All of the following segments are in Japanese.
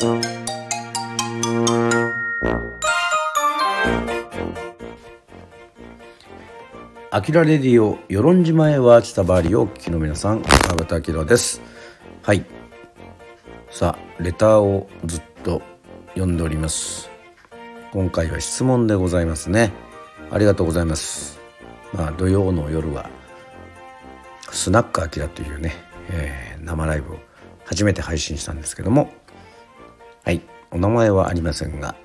アキラレディオ、与論島へは伝わりをお聞きの皆さん、川端明です。はい。さあ、レターをずっと読んでおります。今回は質問でございますね。ありがとうございます。まあ、土曜の夜は、スナックアキラというね、えー、生ライブを初めて配信したんですけども、はい、お名前はありませんが、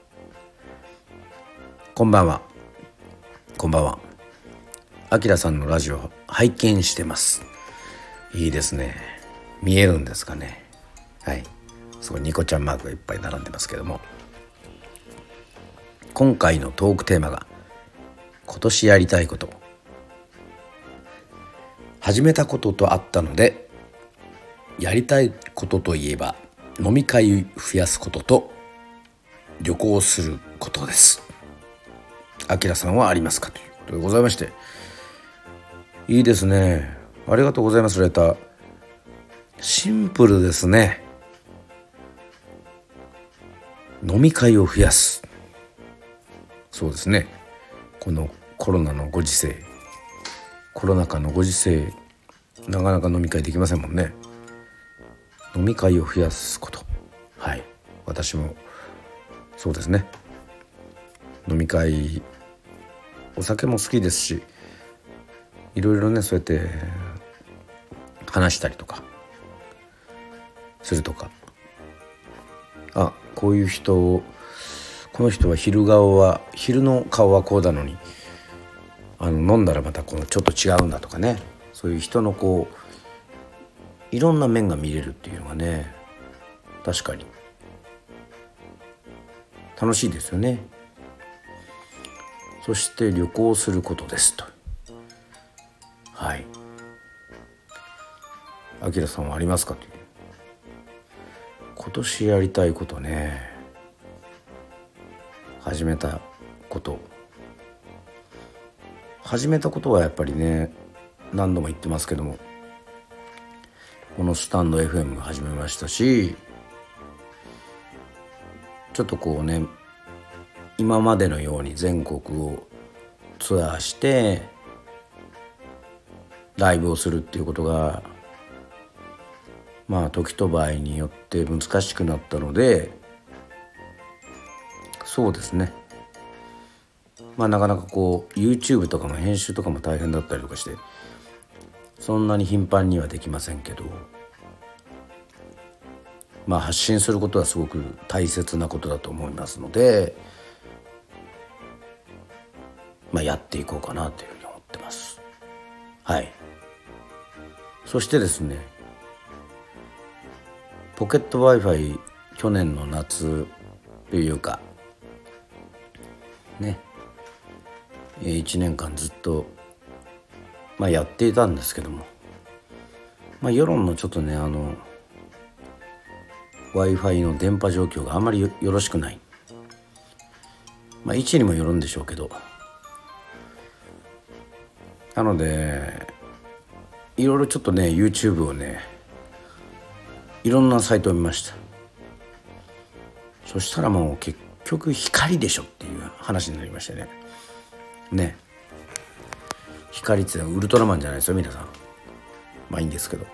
こんばんは。こんばんは。あきらさんのラジオ拝見してます。いいですね。見えるんですかね。はい。すごいニコちゃんマークがいっぱい並んでますけども。今回のトークテーマが今年やりたいこと始めたこととあったのでやりたいことといえば飲み会増やすことと旅行することです。あきらさんはありますかということでございまして。いいですね。ありがとうございますレター。シンプルですね。飲み会を増やす。そうですね。このコロナのご時世。コロナ禍のご時世。なかなか飲み会できませんもんね。飲み会を増やすこと。はい。私もそうですね。飲み会お酒も好きですしいろいろねそうやって話したりとかするとか。あこういう人この人は昼顔は昼の顔はこうだのにあの飲んだらまたこのちょっと違うんだとかね。そういう人のこういろんな面が見れるっていうのがね確かに。楽しいですよね。そして旅行することですと。はい。あきらさんはありますかという。今年やりたいことね。始めたこと。始めたことはやっぱりね何度も言ってますけども。このスタンド FM が始めましたしちょっとこうね今までのように全国をツアーしてライブをするっていうことがまあ時と場合によって難しくなったのでそうですね。まあなかなかこう YouTube とかも編集とかも大変だったりとかしてそんなに頻繁にはできませんけどまあ発信することはすごく大切なことだと思いますのでまあやっていこうかなというふうに思ってます。はいそしてですねポケット w i f i 去年の夏というかね1年間ずっと、まあ、やっていたんですけども、まあ、世論のちょっとねあの w i f i の電波状況があまりよろしくない、まあ、位置にもよるんでしょうけど。なのでいろいろちょっとね YouTube をねいろんなサイトを見ました。そしたらもう結局光でしょっていう話になりましてね。ね。光ってウルトラマンじゃないですよ皆さん。まあいいんですけど。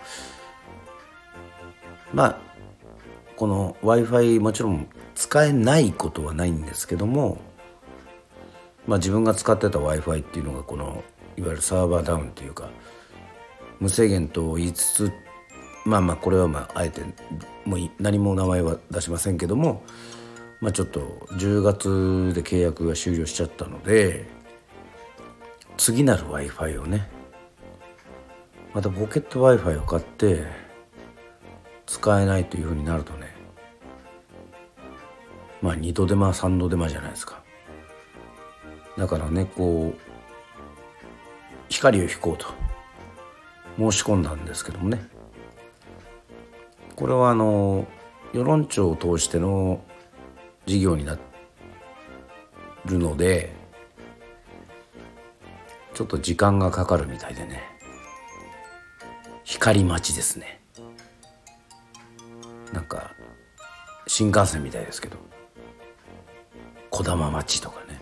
まあこの w i f i もちろん使えないことはないんですけどもまあ自分が使ってた w i f i っていうのがこのいわゆるサーバーダウンっていうか無制限と言いつつまあまあこれはまああえてもう何も名前は出しませんけどもまあちょっと10月で契約が終了しちゃったので次なる w i f i をね。またポケット w i f i を買って使えないというふうになるとね。まあ二度手間三度手間じゃないですか。だからねこう光を引こうと。申し込んだんですけどもね。これはあの世論調を通しての事業になるのでちょっと時間がかかるみたいでね。光待ちですね。なんか新幹線みたいですけど。児玉町とかね。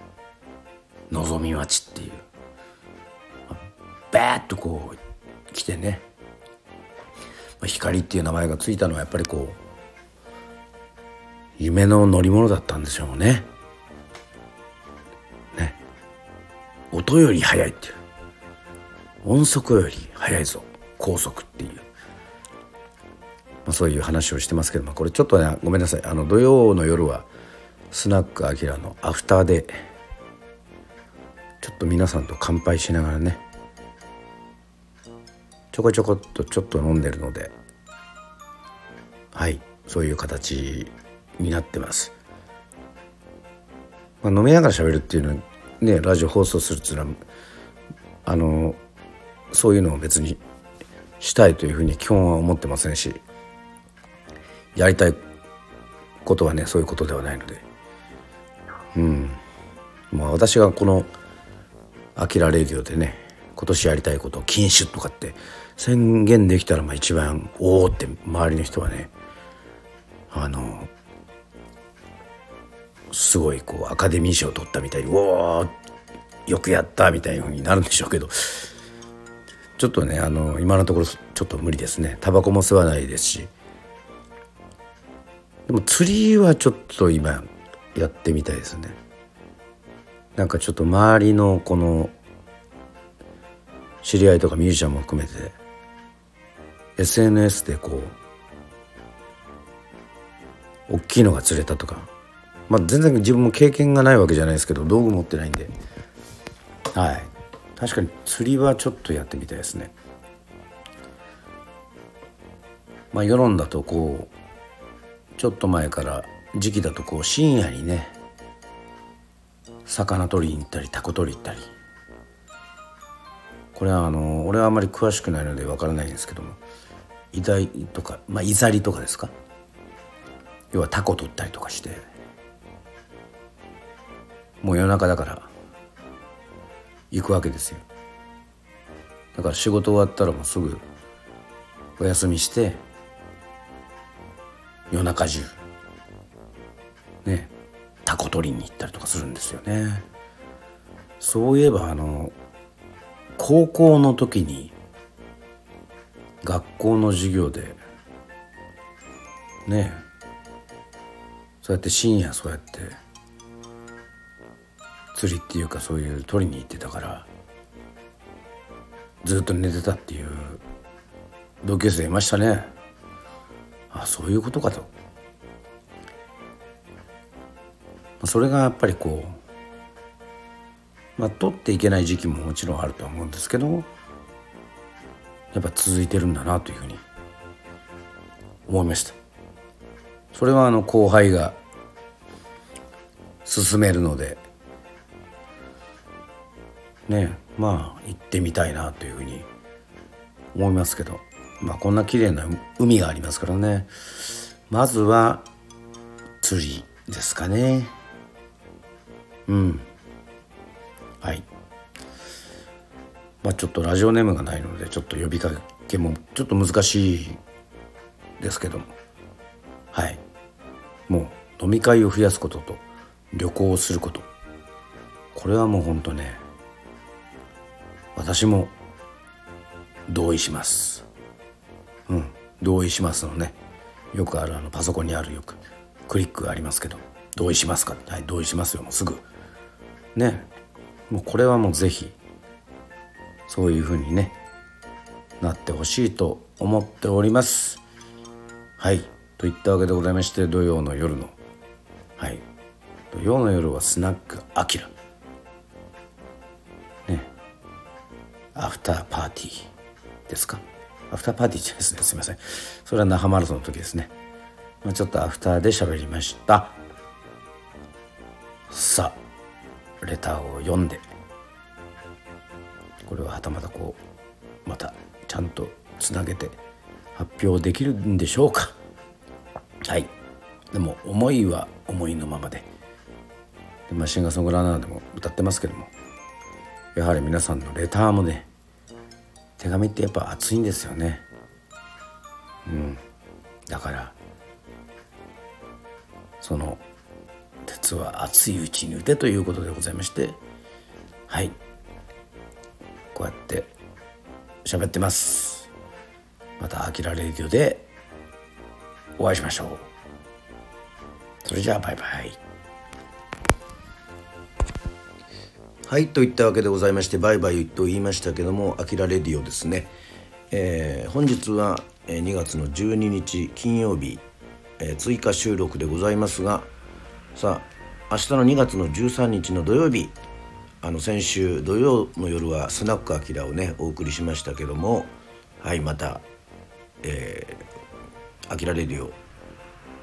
のぞみ町っていう。バーッとこう来てね。光っていう名前がついたのはやっぱりこう夢の乗り物だったんでしょう。ね。音より速いっていう。音速より速いぞ。高速っていう、まあ、そういう話をしてますけどもこれちょっとねごめんなさい。あの土曜の夜はスナックアキラのアフターでちょっと皆さんと乾杯しながらねちょこちょこっとちょっと飲んでるのではいそういう形になってます。まあ、飲みながら喋るっていうのはねラジオ放送するっていうのはあのそういうのを別にしたいというふうに基本は思ってませんしやりたいことはねそういうことではないので。うん。まあ私がこの「アキラレディオ」でね今年やりたいことを禁酒とかって宣言できたらまあ一番おおって周りの人はねあのすごいこうアカデミー賞を取ったみたいに「おおよくやった」みたいになるんでしょうけど。ちょっとねあの今のところちょっと無理ですね。タバコも吸わないですし。でも釣りはちょっと今やってみたいですね。なんかちょっと周りのこの知り合いとかミュージシャンも含めて SNS でこう大きいのが釣れたとか。まあ全然自分も経験がないわけじゃないですけど道具持ってないんで。はい。確かに釣りはちょっとやってみたいですね。まあ世論だとこうちょっと前から時期だとこう深夜にね魚取りに行ったりタコ取り行ったり。これはあの俺はあまり詳しくないのでわからないんですけどもイダイとかまあイザリとかですか？要はタコ取ったりとかしてもう夜中だから行くわけですよ。だから仕事終わったらもうすぐお休みして夜中中ねタコ取りに行ったりとかするんですよね。そういえばあの高校の時に学校の授業でねそうやって深夜そうやって釣りっていうかそういう取りに行ってたからずっと寝てたっていう同級生いましたね。あそういうことかと。それがやっぱりこうまあ取っていけない時期ももちろんあるとは思うんですけどやっぱ続いてるんだなというふうに思いました。それはあの後輩が進めるのでねまあ行ってみたいなというふうに思いますけど。まあこんな綺麗な海がありますからね。まずは釣りですかね。うん。はい。まあちょっとラジオネームがないのでちょっと呼びかけもちょっと難しいですけども。はい。もう飲み会を増やすことと旅行をすること。これはもうほんとね私も同意します。うん同意しますのね。よくあるあのパソコンにあるよくクリックがありますけど同意しますか？はい同意しますよもうすぐ。ね。もうこれはもう是非そういうふうにねなってほしいと思っております。はいといったわけでございまして土曜の夜の。はい。土曜の夜はスナックアキラ。アフターパーティーですか？アフターパーティーじゃないですね。すいません。それは那覇マラソンの時ですね、まあ、ちょっとアフターで喋りました。さあレターを読んで。これははたまたこうまたちゃんとつなげて発表できるんでしょうか？はい。でも思いは思いのままで。で、まあ、シンガーソングランナーでも歌ってますけどもやはり皆さんのレターもね手紙ってやっぱ熱いんですよね。うん。だからその鉄は熱いうちに打てということでございましてはい。こうやって喋ってます。また「あきらレディオ」でお会いしましょう。それじゃあバイバイ。はいといったわけでございましてバイバイと言いましたけども「あきらレディオ」ですね、えー、本日は2月の12日金曜日、えー、追加収録でございますがさあ明日の2月の13日の土曜日あの先週土曜の夜はスナックアキラをねお送りしましたけどもはいまたえー、アキラレディオ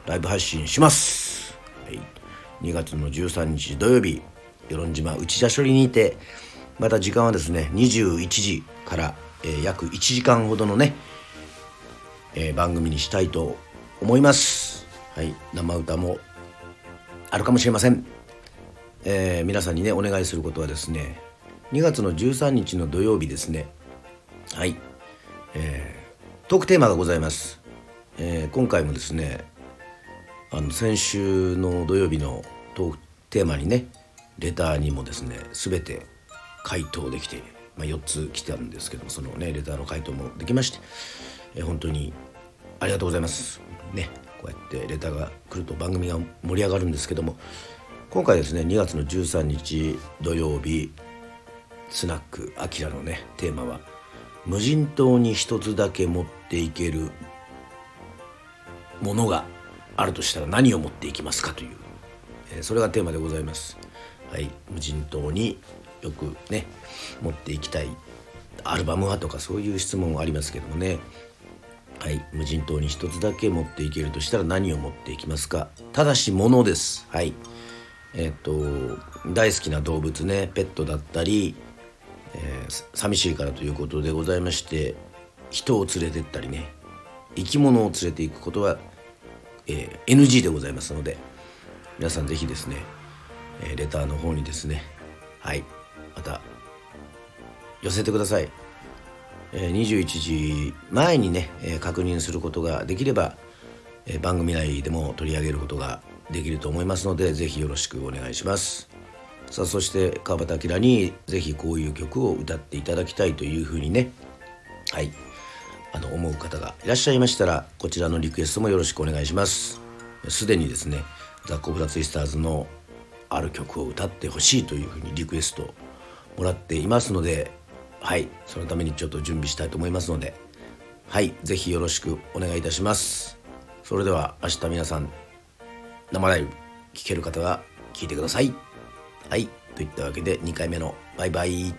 ライブ配信します、はい、2月の13日土曜日。与論島内茶処理にてまた時間はですね21時から、えー、約1時間ほどのね、えー、番組にしたいと思います。はい生歌もあるかもしれません、えー、皆さんにねお願いすることはですね2月の13日の土曜日ですね。はい、えー、トークテーマがございます、えー、今回もですねあの先週の土曜日のトークテーマにねレターにもですね全て回答できて、まあ、4つ来たんですけどもそのねレターの回答もできまして、えー、本当にありがとうございますねこうやってレターが来ると番組が盛り上がるんですけども今回ですね2月の13日土曜日スナックアキラのねテーマは「無人島に一つだけ持っていけるものがあるとしたら何を持っていきますか?」という、えー、それがテーマでございます。はい、無人島によくね持っていきたい。アルバムはとかそういう質問はありますけどもね。はい無人島に一つだけ持っていけるとしたら何を持っていきますか。ただし物です。はい。えっ、と大好きな動物ねペットだったり、えー、寂しいからということでございまして人を連れてったりね。生き物を連れていくことは、えー、NG でございますので皆さん是非ですねえレターの方にですねはいまた寄せてください、え21時前にね、え確認することができれば、え番組内でも取り上げることができると思いますので是非よろしくお願いします。さあそして川端明に是非こういう曲を歌っていただきたいというふうにねはいあの思う方がいらっしゃいましたらこちらのリクエストもよろしくお願いします。すでにですねザ・コブラツイスターズのある曲を歌ってほしいというふうにリクエストもらっていますのではいそのためにちょっと準備したいと思いますのではい是非よろしくお願いいたします。それでは明日皆さん生ライブ聴ける方は聴いてください。はいといったわけで2回目のバイバイ。